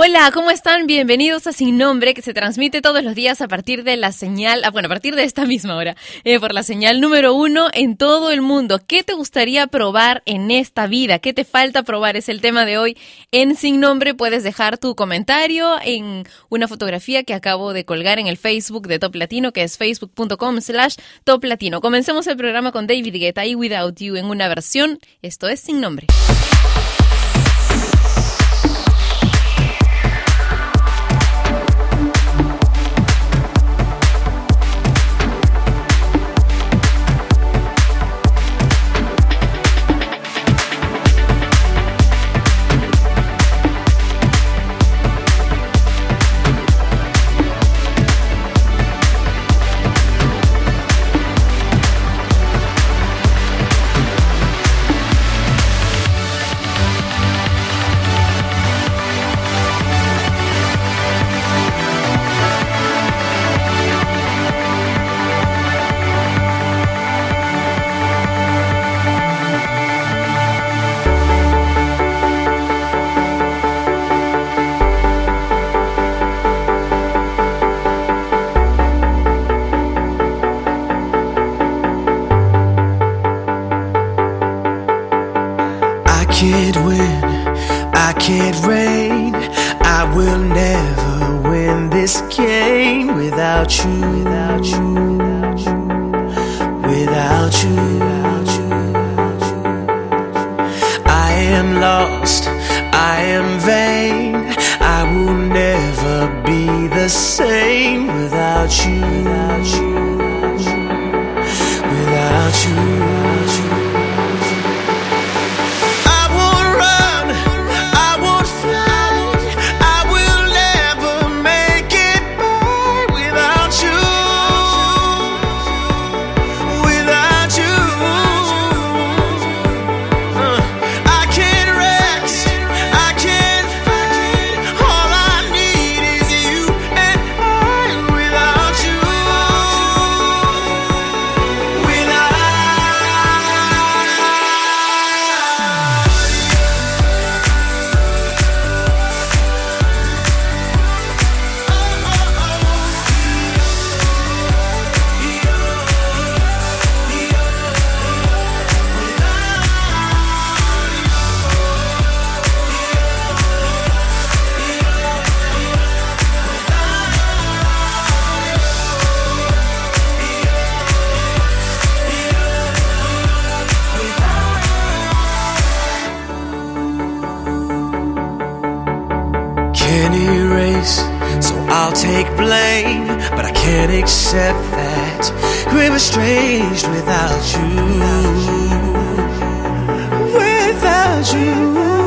Hola, ¿cómo están? Bienvenidos a Sin Nombre, que se transmite todos los días a partir de la señal, ah, bueno, a partir de esta misma hora, eh, por la señal número uno en todo el mundo. ¿Qué te gustaría probar en esta vida? ¿Qué te falta probar? Es el tema de hoy en Sin Nombre. Puedes dejar tu comentario en una fotografía que acabo de colgar en el Facebook de Top Latino, que es facebook.com slash Top Latino. Comencemos el programa con David Guetta y Without You en una versión. Esto es Sin Nombre. you yet we're estranged without you. Without you.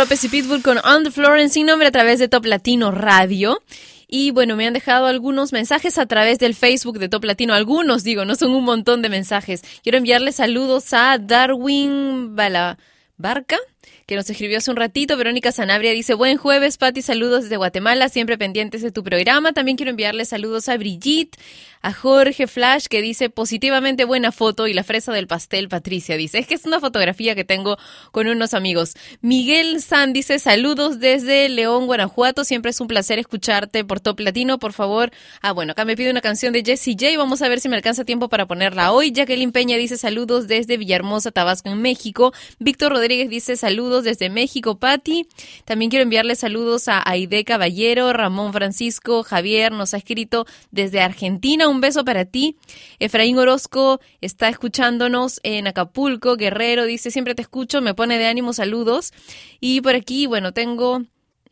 López y Pitbull con On the Floor sin nombre a través de Top Latino Radio. Y bueno, me han dejado algunos mensajes a través del Facebook de Top Latino. Algunos, digo, no son un montón de mensajes. Quiero enviarle saludos a Darwin Bala Barca, que nos escribió hace un ratito. Verónica Sanabria dice, buen jueves, Pati, saludos desde Guatemala, siempre pendientes de tu programa. También quiero enviarle saludos a Brigitte, a Jorge Flash, que dice, positivamente buena foto, y la fresa del pastel, Patricia, dice, es que es una fotografía que tengo con unos amigos. Miguel San dice, saludos desde León, Guanajuato, siempre es un placer escucharte por Top Latino, por favor. Ah, bueno, acá me pide una canción de Jessie J, vamos a ver si me alcanza tiempo para ponerla hoy. Jacqueline Peña dice, saludos desde Villahermosa, Tabasco, en México. Víctor Rodríguez dice, saludos desde México, Patti. También quiero enviarle saludos a Aide Caballero, Ramón Francisco, Javier nos ha escrito desde Argentina, un beso para ti. Efraín Orozco está escuchándonos en Acapulco, Guerrero, dice, siempre te escucho, me pone de ánimo, saludos. Y por aquí, bueno, tengo...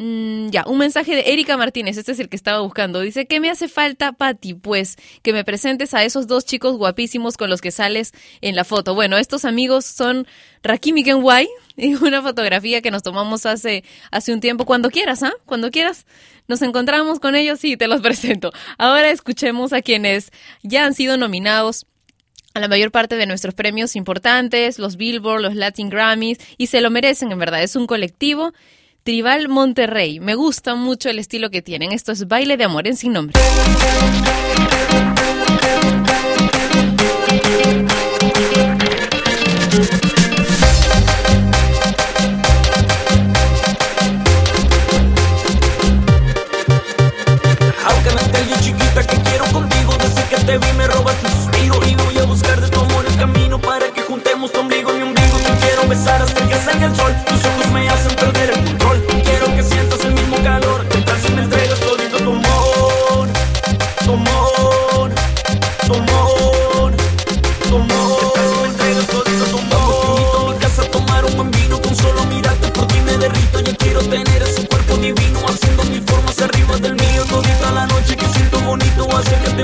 Mm, ya, un mensaje de Erika Martínez, este es el que estaba buscando. Dice, ¿qué me hace falta, Patti? Pues que me presentes a esos dos chicos guapísimos con los que sales en la foto. Bueno, estos amigos son Rakim y Kenway, y una fotografía que nos tomamos hace, hace un tiempo. Cuando quieras, ¿ah? Cuando quieras, nos encontramos con ellos y te los presento. Ahora escuchemos a quienes ya han sido nominados a la mayor parte de nuestros premios importantes, los Billboard, los Latin Grammys, y se lo merecen, en verdad. Es un colectivo. Tribal Monterrey. Me gusta mucho el estilo que tienen. Esto es Baile de Amor en Sin Nombre. Aunque estés bien chiquita que quiero contigo Desde que te vi me robaste un suspiro Y voy a buscar de tu amor el camino Para que juntemos tu ombligo y mi ombligo Te quiero besar hasta que salga el sol Tus ojos me hacen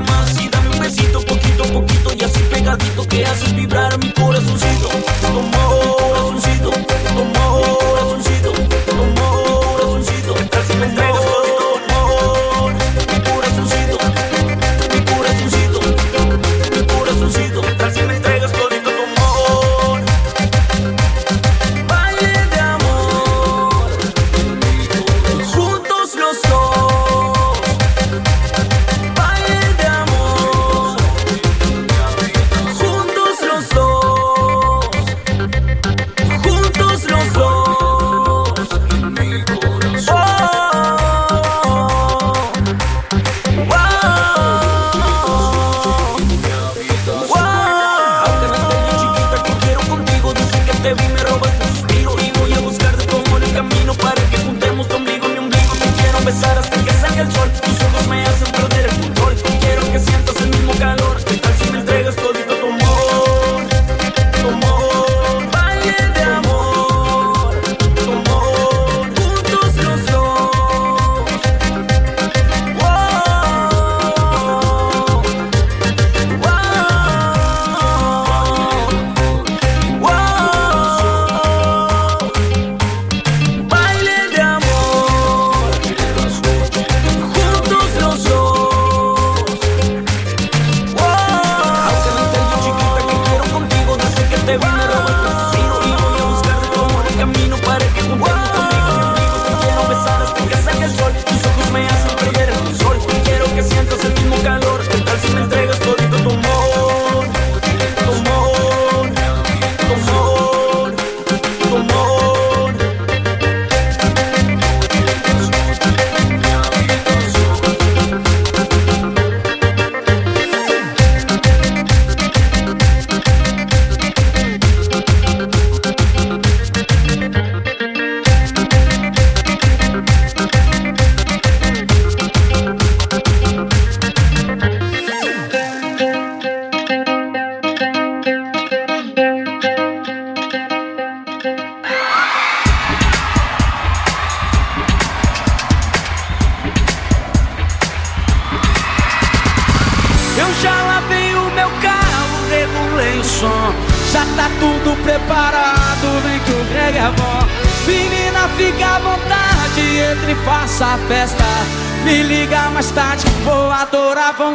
Más y dame un besito Poquito a poquito y así pegadito Que haces vibrar a mi corazoncito. Tu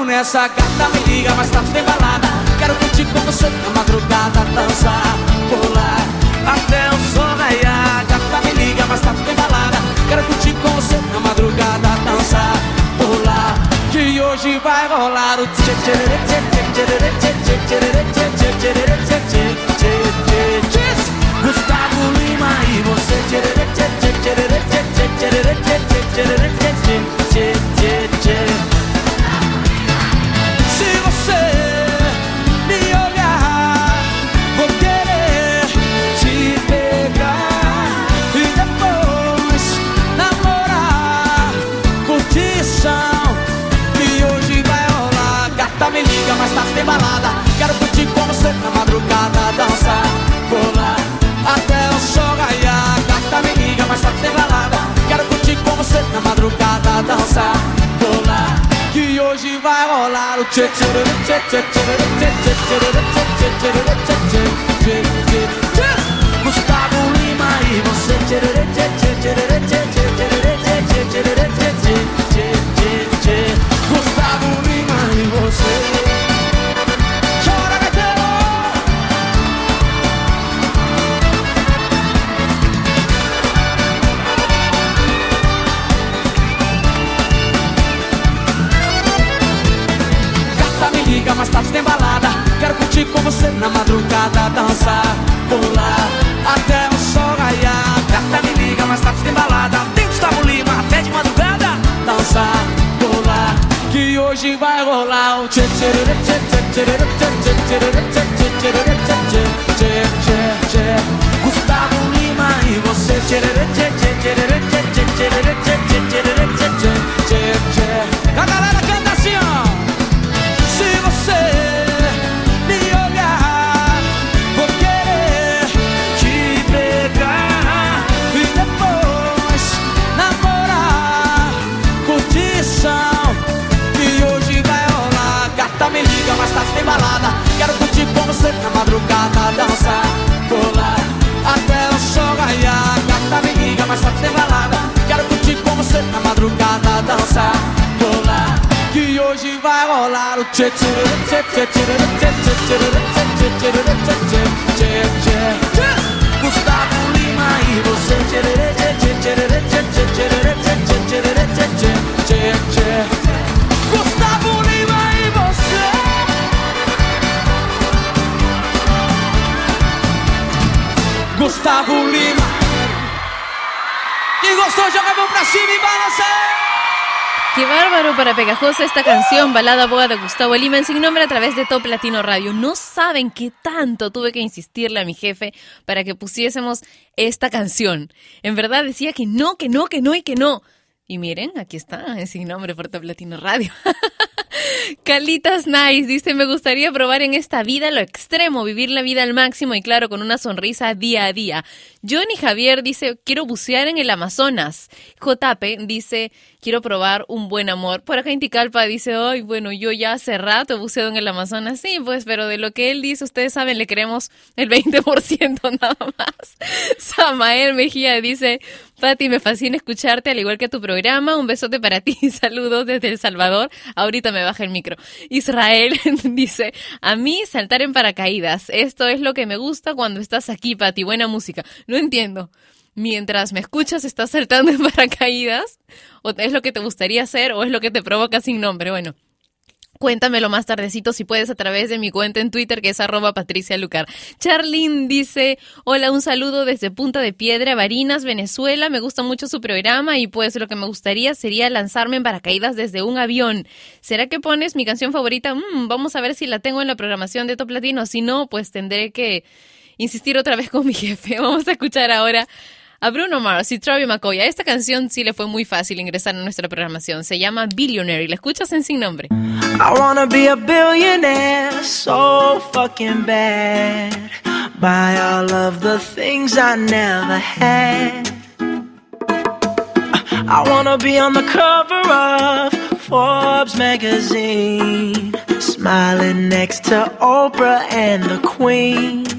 nessa gata. Me liga mais tarde, tem balada. Quero curtir com você na madrugada, dançar, pular até o sol raiar. Gata, me liga mais tarde, tem balada. Quero curtir com você na madrugada, dançar, pular. Que hoje vai rolar o tchê tchê tchê tchê tchê tchê tchê tchê tchê tchê tchê Gustavo Lima e você tchê tchê tchê tchê tchê tchê tchê tchê tchê balada. Quero curtir com você na madrugada, dançar, pular até o sol raiar. Gata, me liga, mas tá tem balada. Quero curtir com você na madrugada, dançar, pular. Que hoje vai rolar o tchê tchê tchê tchê tchê tchê tchê tchê tchê tchê tchê Gustavo Lima e você tchê tchê tchê tchê tchê tchê tchê tchê tchê tchê madrugada, dançar, pular até o sol raiar. Gata me liga, mais tarde tem balada. Tem Gustavo Lima até de madrugada, dançar, pular. Que hoje vai rolar o tchê tchê tchê tchê tchê tchê tchê tchê tchê tchê tchê tchê tchê tchê Shit. Para pegajosa esta canción, balada boa de Gustavo Lima en sin nombre a través de Top Latino Radio. No saben qué tanto tuve que insistirle a mi jefe para que pusiésemos esta canción. En verdad decía que no, que no, que no y que no. Y miren, aquí está, en sin nombre por Top Latino Radio. Calitas Nice dice, me gustaría probar en esta vida lo extremo, vivir la vida al máximo y claro, con una sonrisa día a día. Johnny Javier dice, quiero bucear en el Amazonas. JP dice, quiero probar un buen amor. Por acá Inticalpa dice, ay, bueno, yo ya hace rato he buceado en el Amazonas. Sí, pues, pero de lo que él dice, ustedes saben, le creemos el 20% nada más. Samael Mejía dice, Pati, me fascina escucharte, al igual que tu programa. Un besote para ti. Saludos desde El Salvador. Ahorita me baja el micro. Israel dice, a mí saltar en paracaídas. Esto es lo que me gusta cuando estás aquí, Pati. Buena música. No entiendo. Mientras me escuchas, estás saltando en paracaídas. ¿O es lo que te gustaría hacer o es lo que te provoca sin nombre? Bueno. Cuéntamelo más tardecito si puedes a través de mi cuenta en Twitter que es arroba Patricia Lucar. Charlene dice, hola, un saludo desde Punta de Piedra, Barinas, Venezuela. Me gusta mucho su programa y pues lo que me gustaría sería lanzarme en paracaídas desde un avión. ¿Será que pones mi canción favorita? Mm, vamos a ver si la tengo en la programación de Top Latino. Si no, pues tendré que insistir otra vez con mi jefe. Vamos a escuchar ahora a Bruno Mars y Travis McCoy. A esta canción sí le fue muy fácil ingresar a nuestra programación. Se llama Billionaire y la escuchas en Sin Nombre. I wanna be a billionaire so fucking bad. Buy all of the things I never had. I wanna be on the cover of Forbes magazine, smiling next to Oprah and the Queen.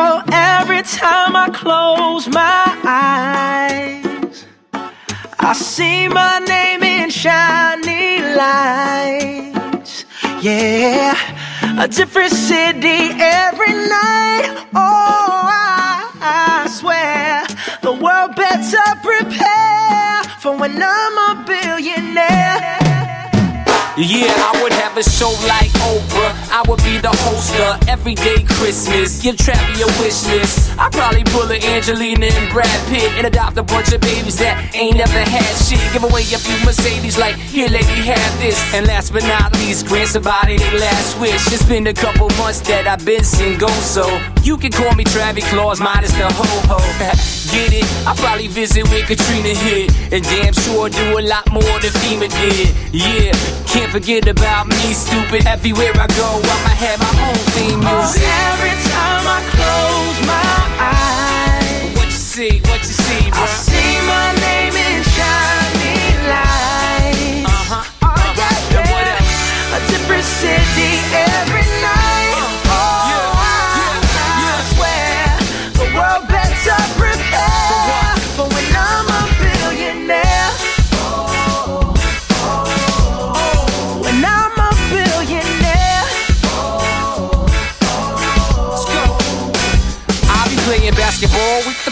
Oh, every time I close my eyes, I see my name in shiny lights. Yeah, a different city every night. Oh, I, I swear the world better prepare for when I'm a billionaire. Yeah, I would have a show like Oprah. I would be the host of Everyday Christmas. Give Travi a wish list. I'd probably pull a Angelina and Brad Pitt and adopt a bunch of babies that ain't never had shit. Give away a few Mercedes, like, here, lady, have this. And last but not least, grant somebody their last wish. It's been a couple months that I've been single, so you can call me Travis Claus, minus the ho ho. Get it? I probably visit where Katrina hit, and damn sure do a lot more than FEMA did. Yeah, can't forget about me, stupid. Everywhere I go, I'ma have my own theme Oh, every time I close my eyes, What you see? What you see, I see my name in shining lights. Uh-huh. Oh, uh-huh. yeah, yeah. A different city every night. basketball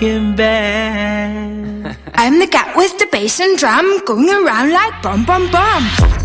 fucking bad. I'm the cat with the bass and drum going around like bum bum bum.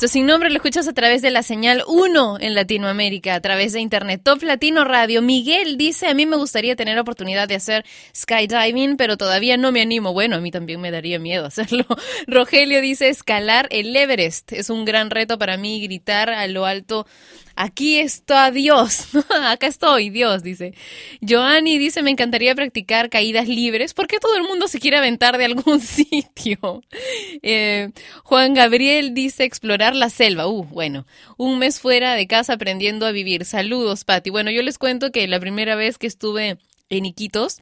Esto sin nombre lo escuchas a través de la señal 1 en Latinoamérica, a través de Internet Top Latino Radio. Miguel dice, a mí me gustaría tener oportunidad de hacer skydiving, pero todavía no me animo. Bueno, a mí también me daría miedo hacerlo. Rogelio dice, escalar el Everest. Es un gran reto para mí gritar a lo alto Aquí está Dios. Acá estoy, Dios, dice. Joanny dice, me encantaría practicar caídas libres. ¿Por qué todo el mundo se quiere aventar de algún sitio? Eh, Juan Gabriel dice, explorar la selva. Uh, bueno, un mes fuera de casa aprendiendo a vivir. Saludos, Patti. Bueno, yo les cuento que la primera vez que estuve en Iquitos,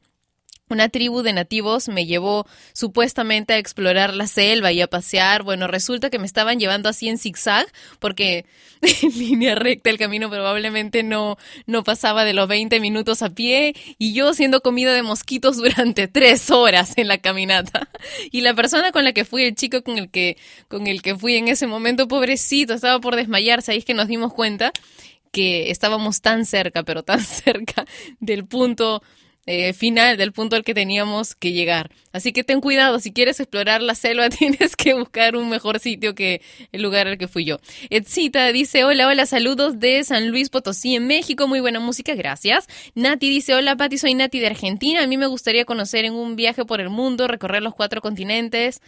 una tribu de nativos me llevó supuestamente a explorar la selva y a pasear. Bueno, resulta que me estaban llevando así en zigzag porque en línea recta el camino probablemente no, no pasaba de los 20 minutos a pie y yo siendo comida de mosquitos durante tres horas en la caminata. Y la persona con la que fui, el chico con el que, con el que fui en ese momento, pobrecito, estaba por desmayarse. Ahí es que nos dimos cuenta que estábamos tan cerca, pero tan cerca del punto eh, final del punto al que teníamos que llegar. Así que ten cuidado, si quieres explorar la selva tienes que buscar un mejor sitio que el lugar al que fui yo. Edsita dice, hola, hola, saludos de San Luis Potosí en México, muy buena música, gracias. Nati dice, hola Pati, soy Nati de Argentina, a mí me gustaría conocer en un viaje por el mundo, recorrer los cuatro continentes.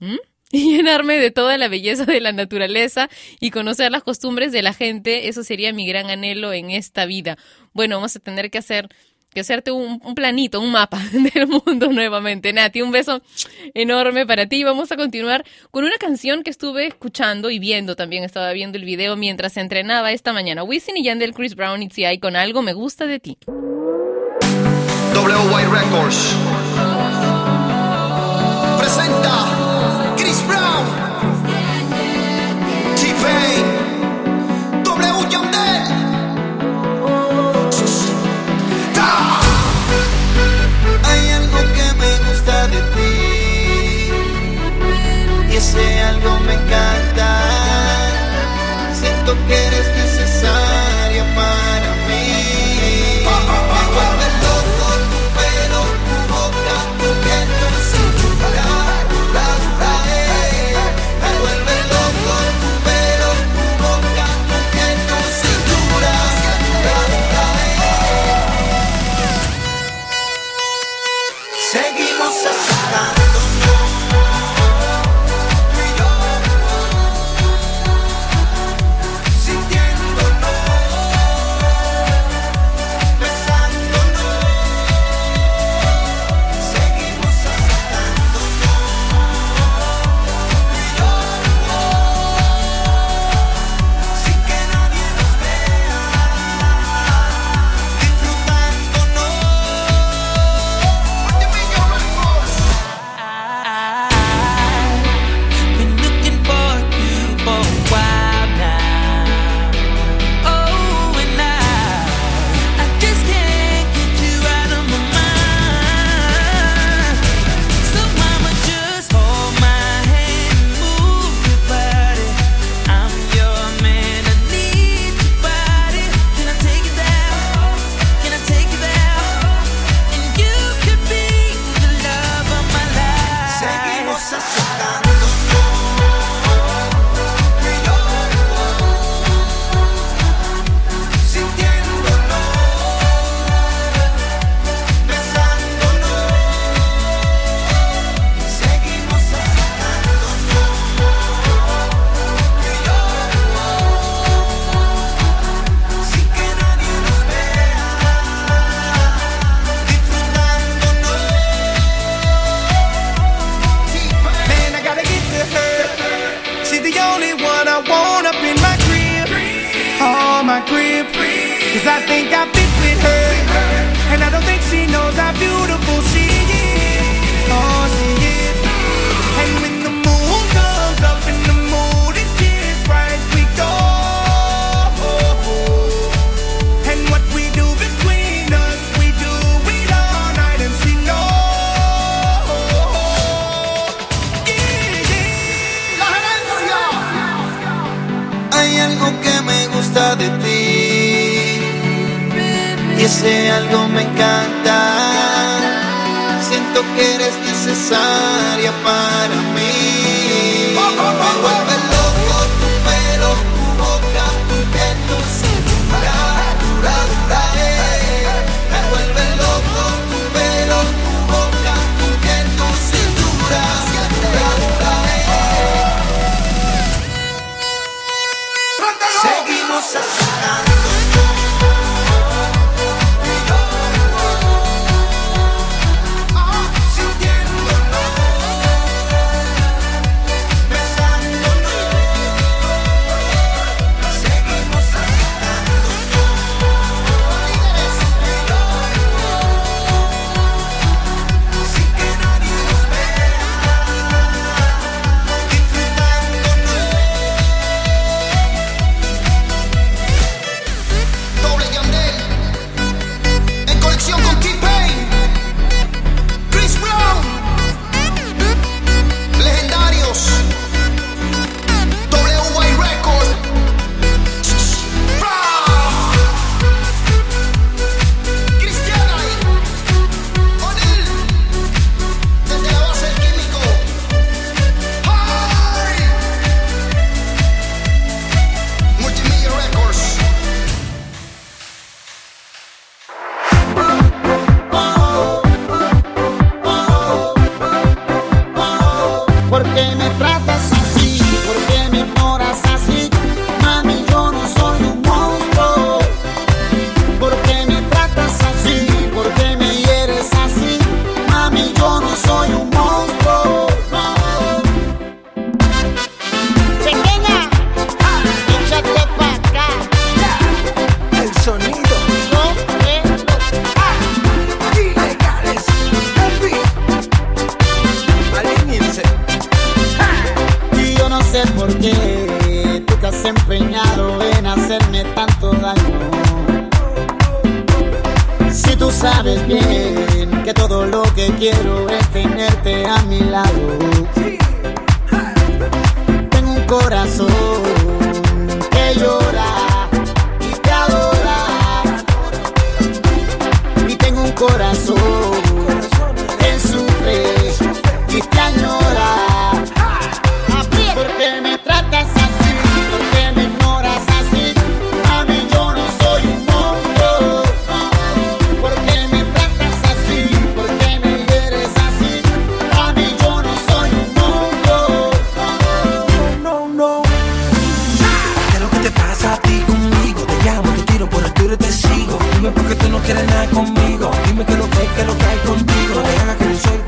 Y llenarme de toda la belleza de la naturaleza y conocer las costumbres de la gente, eso sería mi gran anhelo en esta vida. Bueno, vamos a tener que hacer que hacerte un, planito, un mapa del mundo nuevamente. Nati, un beso enorme para ti. Vamos a continuar con una canción que estuve escuchando y viendo también. Estaba viendo el video mientras entrenaba esta mañana. Wisin y Yandel, Chris Brown y T.I. con algo me gusta de ti. WY Records presenta Dime por qué tú no quieres nada conmigo. Dime qué es lo que es lo que hay contigo. Hagas que yo soy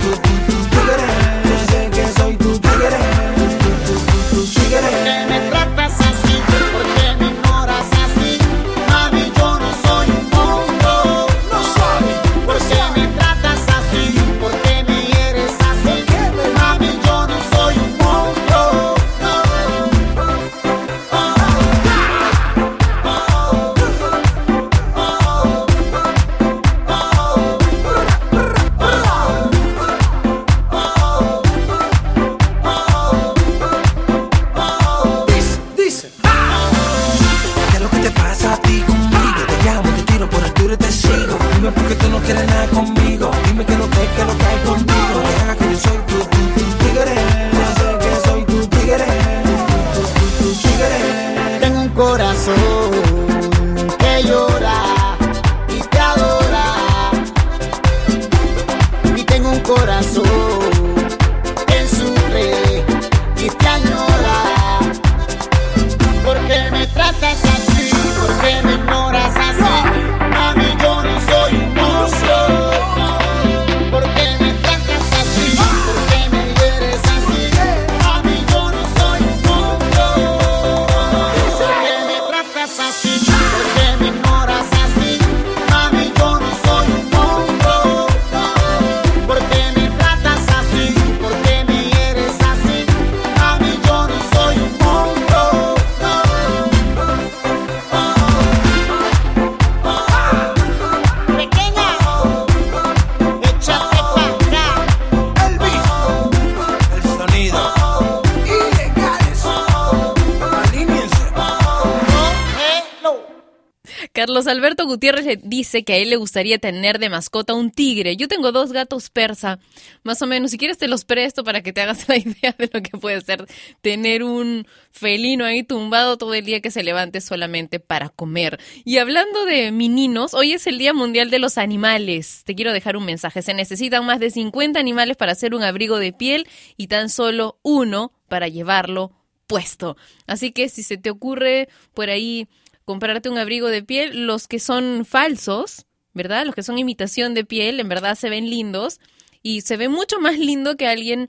Alberto Gutiérrez le dice que a él le gustaría tener de mascota un tigre. Yo tengo dos gatos persa, más o menos. Si quieres te los presto para que te hagas la idea de lo que puede ser tener un felino ahí tumbado todo el día que se levante solamente para comer. Y hablando de meninos, hoy es el Día Mundial de los Animales. Te quiero dejar un mensaje. Se necesitan más de 50 animales para hacer un abrigo de piel y tan solo uno para llevarlo puesto. Así que si se te ocurre por ahí comprarte un abrigo de piel, los que son falsos, ¿verdad? Los que son imitación de piel, en verdad se ven lindos y se ve mucho más lindo que alguien,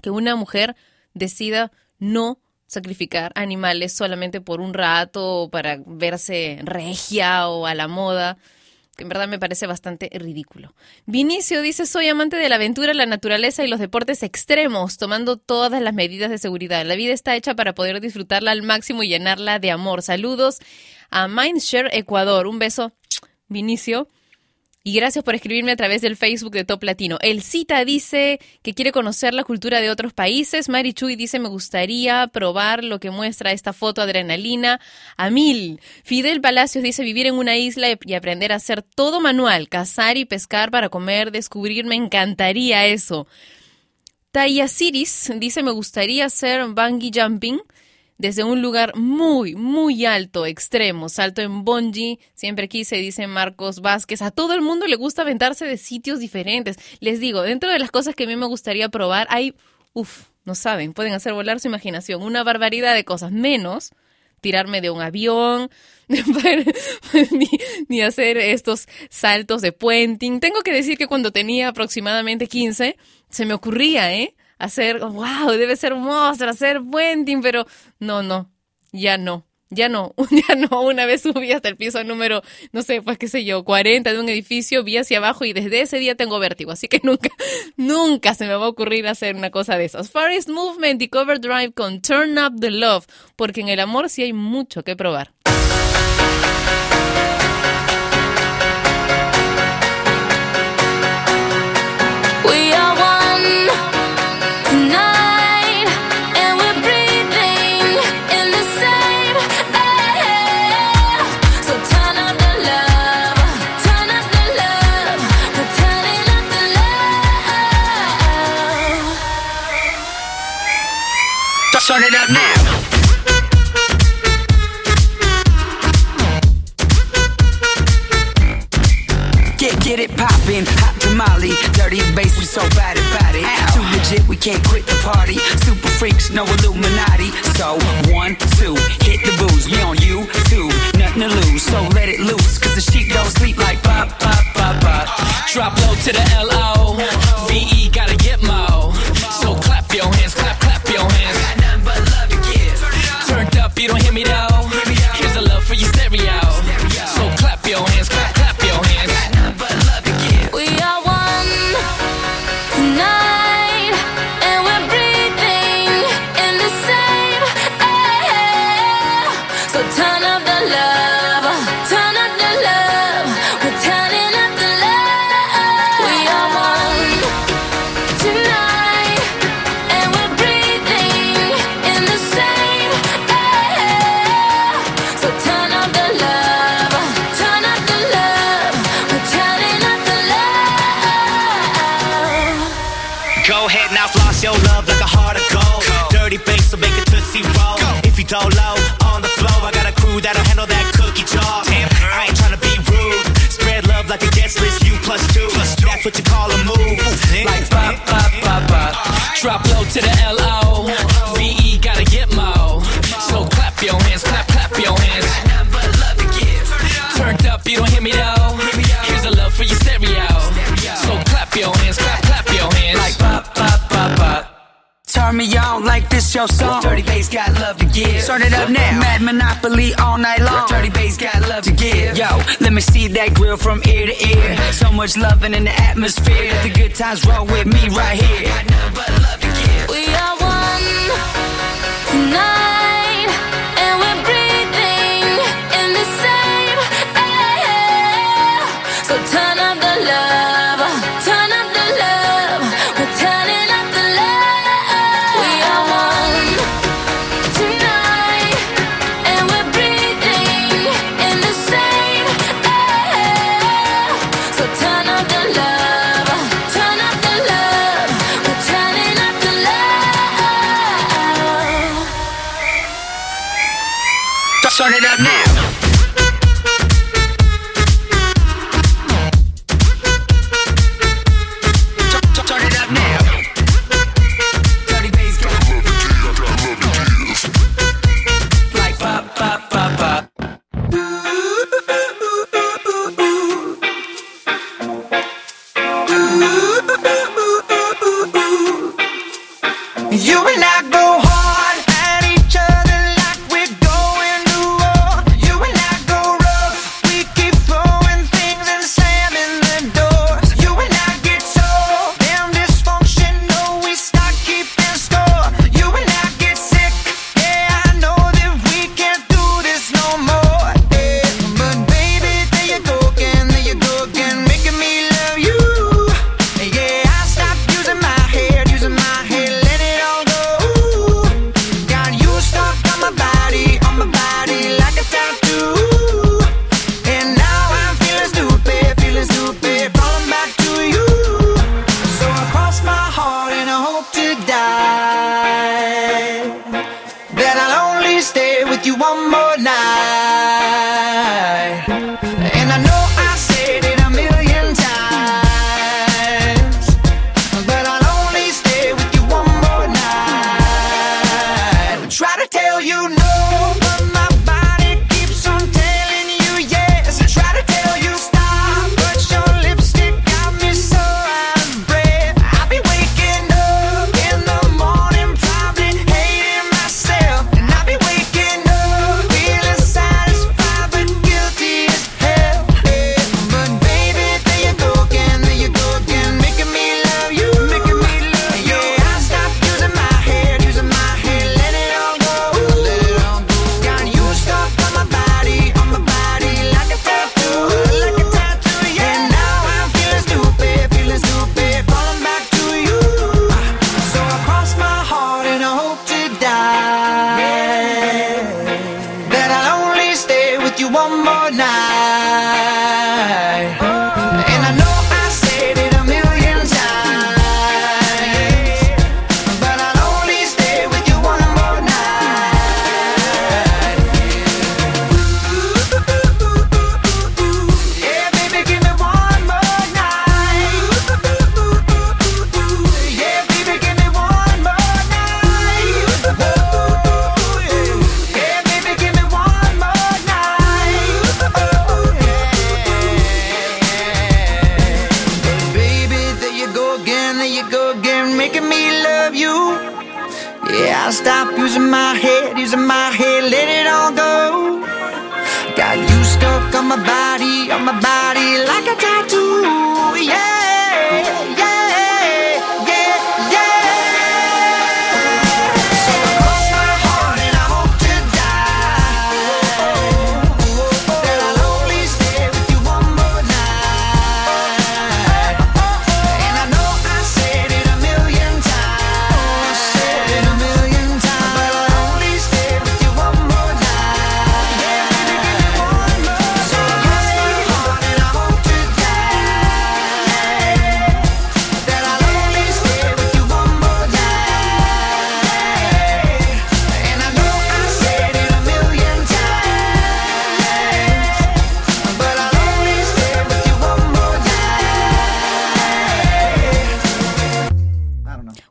que una mujer decida no sacrificar animales solamente por un rato o para verse regia o a la moda que en verdad me parece bastante ridículo. Vinicio dice, soy amante de la aventura, la naturaleza y los deportes extremos, tomando todas las medidas de seguridad. La vida está hecha para poder disfrutarla al máximo y llenarla de amor. Saludos a Mindshare Ecuador. Un beso, Vinicio. Y gracias por escribirme a través del Facebook de Top Latino. El Cita dice que quiere conocer la cultura de otros países. Mari Chuy dice me gustaría probar lo que muestra esta foto adrenalina a mil. Fidel Palacios dice vivir en una isla y aprender a hacer todo manual, cazar y pescar para comer, descubrir, me encantaría eso. Taya Ciris dice me gustaría hacer bungee jumping desde un lugar muy, muy alto, extremo, salto en bungee, siempre quise, dice Marcos Vázquez. A todo el mundo le gusta aventarse de sitios diferentes. Les digo, dentro de las cosas que a mí me gustaría probar, hay, uff, no saben, pueden hacer volar su imaginación, una barbaridad de cosas, menos tirarme de un avión, ni, ni hacer estos saltos de puenting. Tengo que decir que cuando tenía aproximadamente 15, se me ocurría, ¿eh? Hacer, wow, debe ser monstruo, hacer puenting, pero no, no, ya no. Ya no, ya no. Una vez subí hasta el piso número, no sé, pues qué sé yo, 40 de un edificio, vi hacia abajo y desde ese día tengo vértigo. Así que nunca, nunca se me va a ocurrir hacer una cosa de esas. Forest Movement y Cover Drive con Turn Up the Love, porque en el amor sí hay mucho que probar. turn it up now. Get, get it poppin', hot tamale, dirty bass, we so bad about it. Ow. Too legit, we can't quit the party. Super freaks, no Illuminati. So one, two, hit the booze. We on you, two, nothing to lose. So let it loose, cause the sheep don't sleep like pop, pop, pop, pop. Drop low to the L O V E, got me down. like this your song. Dirty bass got love to give. Turn it up now. Mad Monopoly all night long. Dirty bass got love to give. Yo, let me see that grill from ear to ear. So much loving in the atmosphere. The good times roll with me right here. We are one tonight, and. We are one tonight. So turn up the love.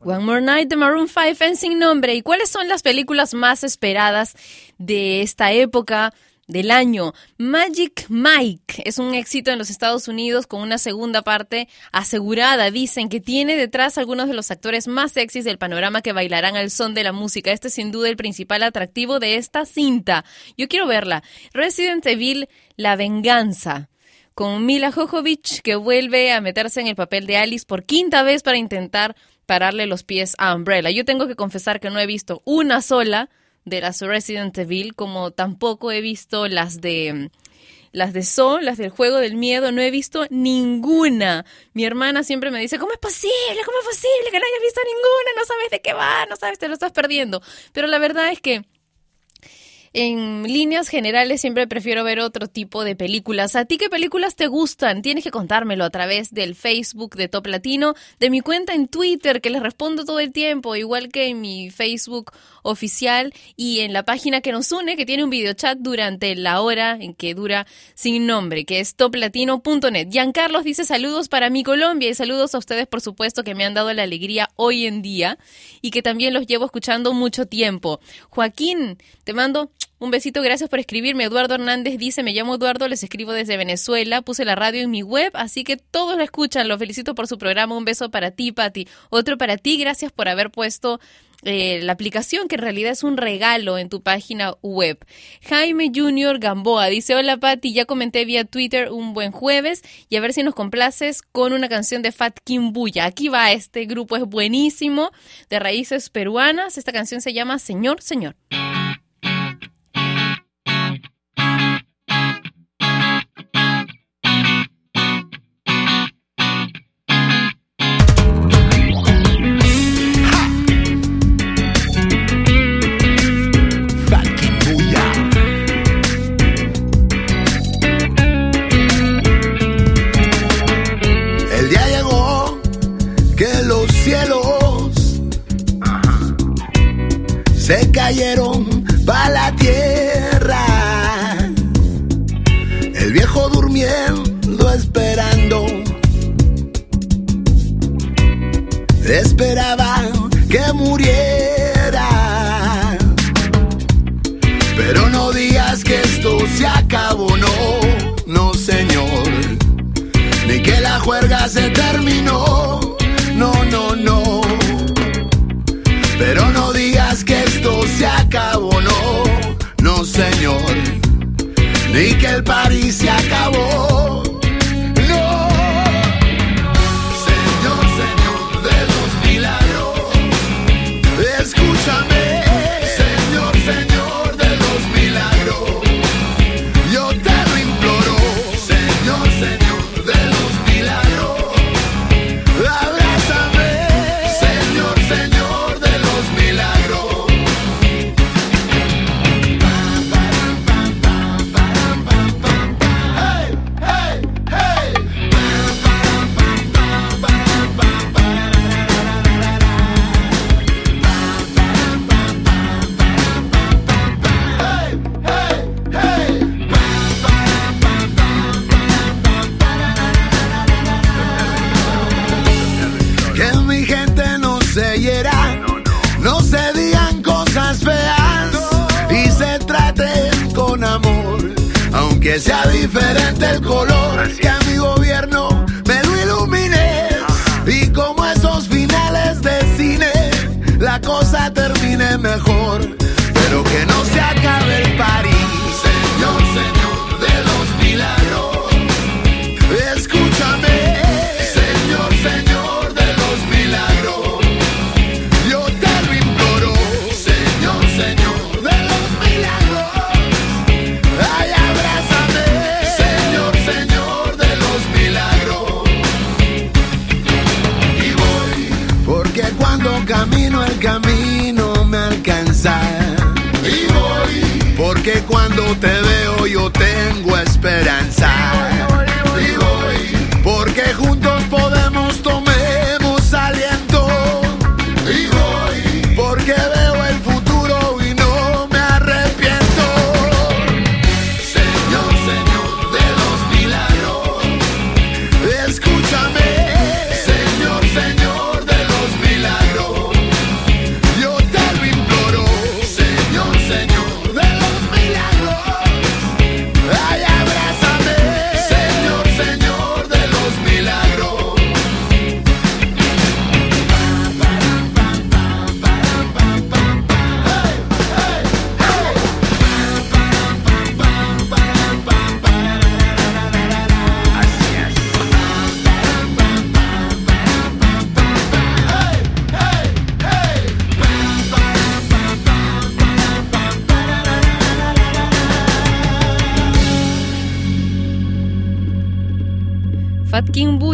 One More Night de Maroon 5 en Sin Nombre. ¿Y cuáles son las películas más esperadas de esta época? del año. Magic Mike es un éxito en los Estados Unidos con una segunda parte asegurada. Dicen que tiene detrás algunos de los actores más sexys del panorama que bailarán al son de la música. Este es sin duda el principal atractivo de esta cinta. Yo quiero verla. Resident Evil La Venganza con Mila Jovovich que vuelve a meterse en el papel de Alice por quinta vez para intentar pararle los pies a Umbrella. Yo tengo que confesar que no he visto una sola de las Resident Evil, como tampoco he visto las de las de Saw, las del juego del miedo, no he visto ninguna. Mi hermana siempre me dice, ¿cómo es posible? ¿Cómo es posible que no hayas visto ninguna? No sabes de qué va, no sabes, te lo estás perdiendo. Pero la verdad es que en líneas generales siempre prefiero ver otro tipo de películas. ¿A ti qué películas te gustan? Tienes que contármelo a través del Facebook de Top Latino, de mi cuenta en Twitter, que les respondo todo el tiempo, igual que en mi Facebook oficial y en la página que nos une, que tiene un videochat durante la hora en que dura sin nombre, que es toplatino.net. Giancarlos dice saludos para mi Colombia y saludos a ustedes, por supuesto, que me han dado la alegría hoy en día y que también los llevo escuchando mucho tiempo. Joaquín, te mando un besito, gracias por escribirme. Eduardo Hernández dice, me llamo Eduardo, les escribo desde Venezuela, puse la radio en mi web, así que todos la escuchan, los felicito por su programa, un beso para ti, Pati. Otro para ti, gracias por haber puesto eh, la aplicación, que en realidad es un regalo en tu página web. Jaime Junior Gamboa dice, hola Pati, ya comenté vía Twitter un buen jueves y a ver si nos complaces con una canción de Fat Kimbuya. Aquí va, este grupo es buenísimo, de raíces peruanas, esta canción se llama Señor, Señor. que sea diferente el color, que a mi gobierno me lo ilumine. Y como esos finales de cine, la cosa termine mejor. te veo yo tengo esperanza.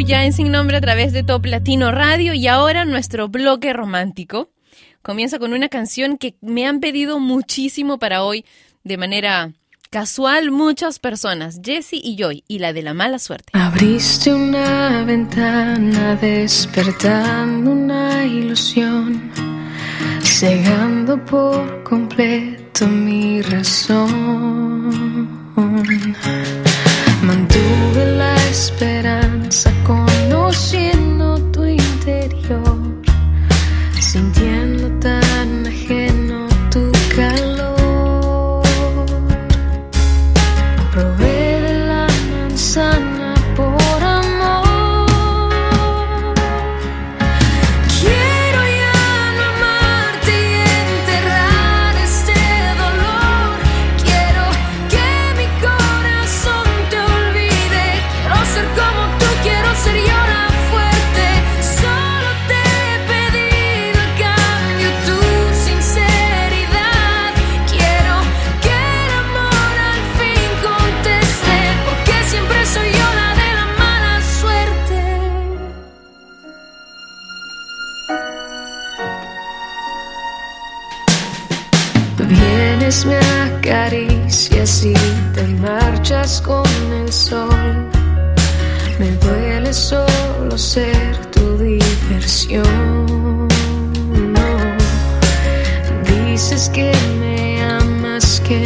ya en Sin Nombre a través de Top Latino Radio y ahora nuestro bloque romántico. Comienza con una canción que me han pedido muchísimo para hoy de manera casual muchas personas, Jesse y Joy, y la de la mala suerte. Abriste una ventana despertando una ilusión, cegando por completo mi razón. Mantuve la esperanza, conociendo tu interior, sintiendo. me acaricias y te marchas con el sol. Me duele solo ser tu diversión. Dices que me amas, que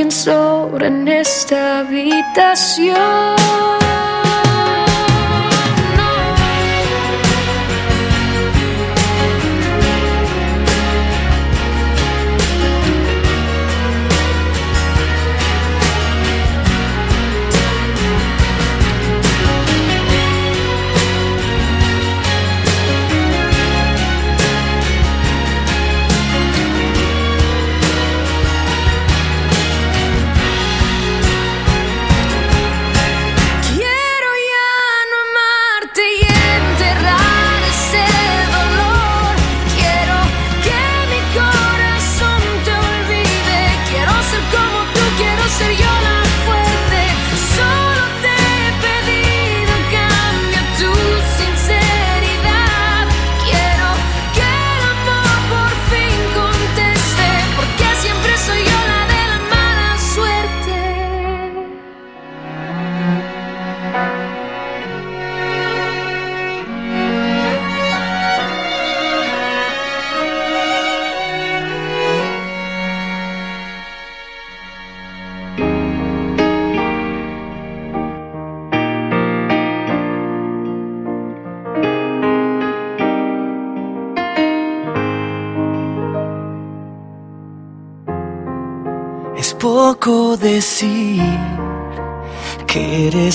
quien sobra en esta habitación.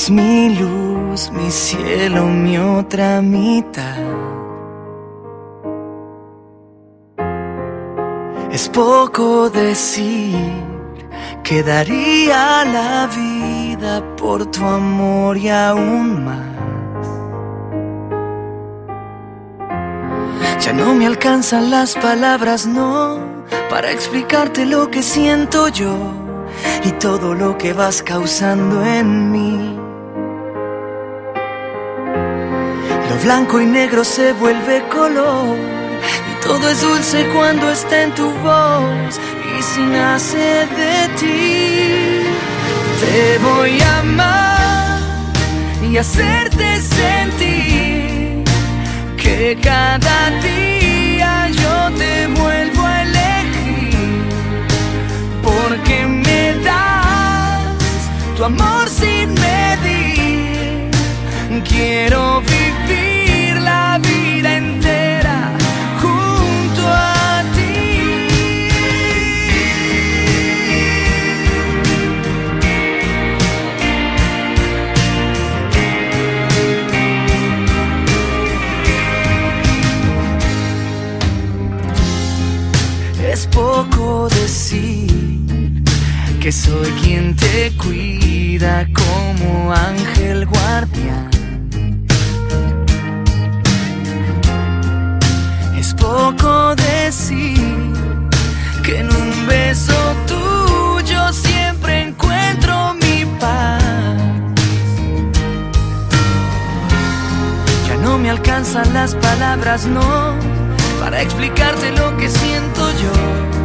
Mi luz, mi cielo, mi otra mitad. Es poco decir que daría la vida por tu amor y aún más. Ya no me alcanzan las palabras, no, para explicarte lo que siento yo y todo lo que vas causando en mí. Blanco y negro se vuelve color y todo es dulce cuando está en tu voz y si nace de ti. Te voy a amar y hacerte sentir que cada día yo te vuelvo a elegir porque me das tu amor sin medir. Quiero que soy quien te cuida como ángel guardián. Es poco decir que en un beso tuyo siempre encuentro mi paz. Ya no me alcanzan las palabras, no, para explicarte lo que siento yo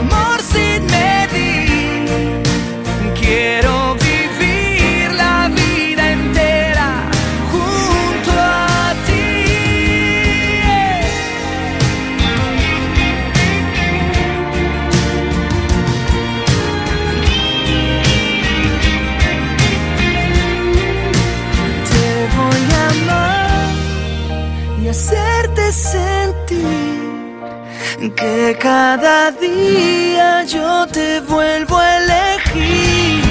amor sin medir. Quiero cada día yo te vuelvo a elegir.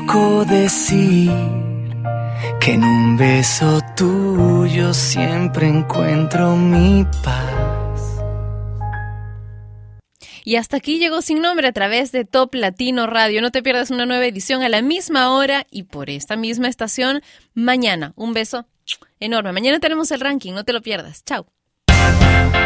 Es poco decir que en un beso tuyo siempre encuentro mi paz. Y hasta aquí llegó Sin Nombre a través de Top Latino Radio. No te pierdas una nueva edición a la misma hora y por esta misma estación mañana. Un beso enorme. Mañana tenemos el ranking, no te lo pierdas. Chao.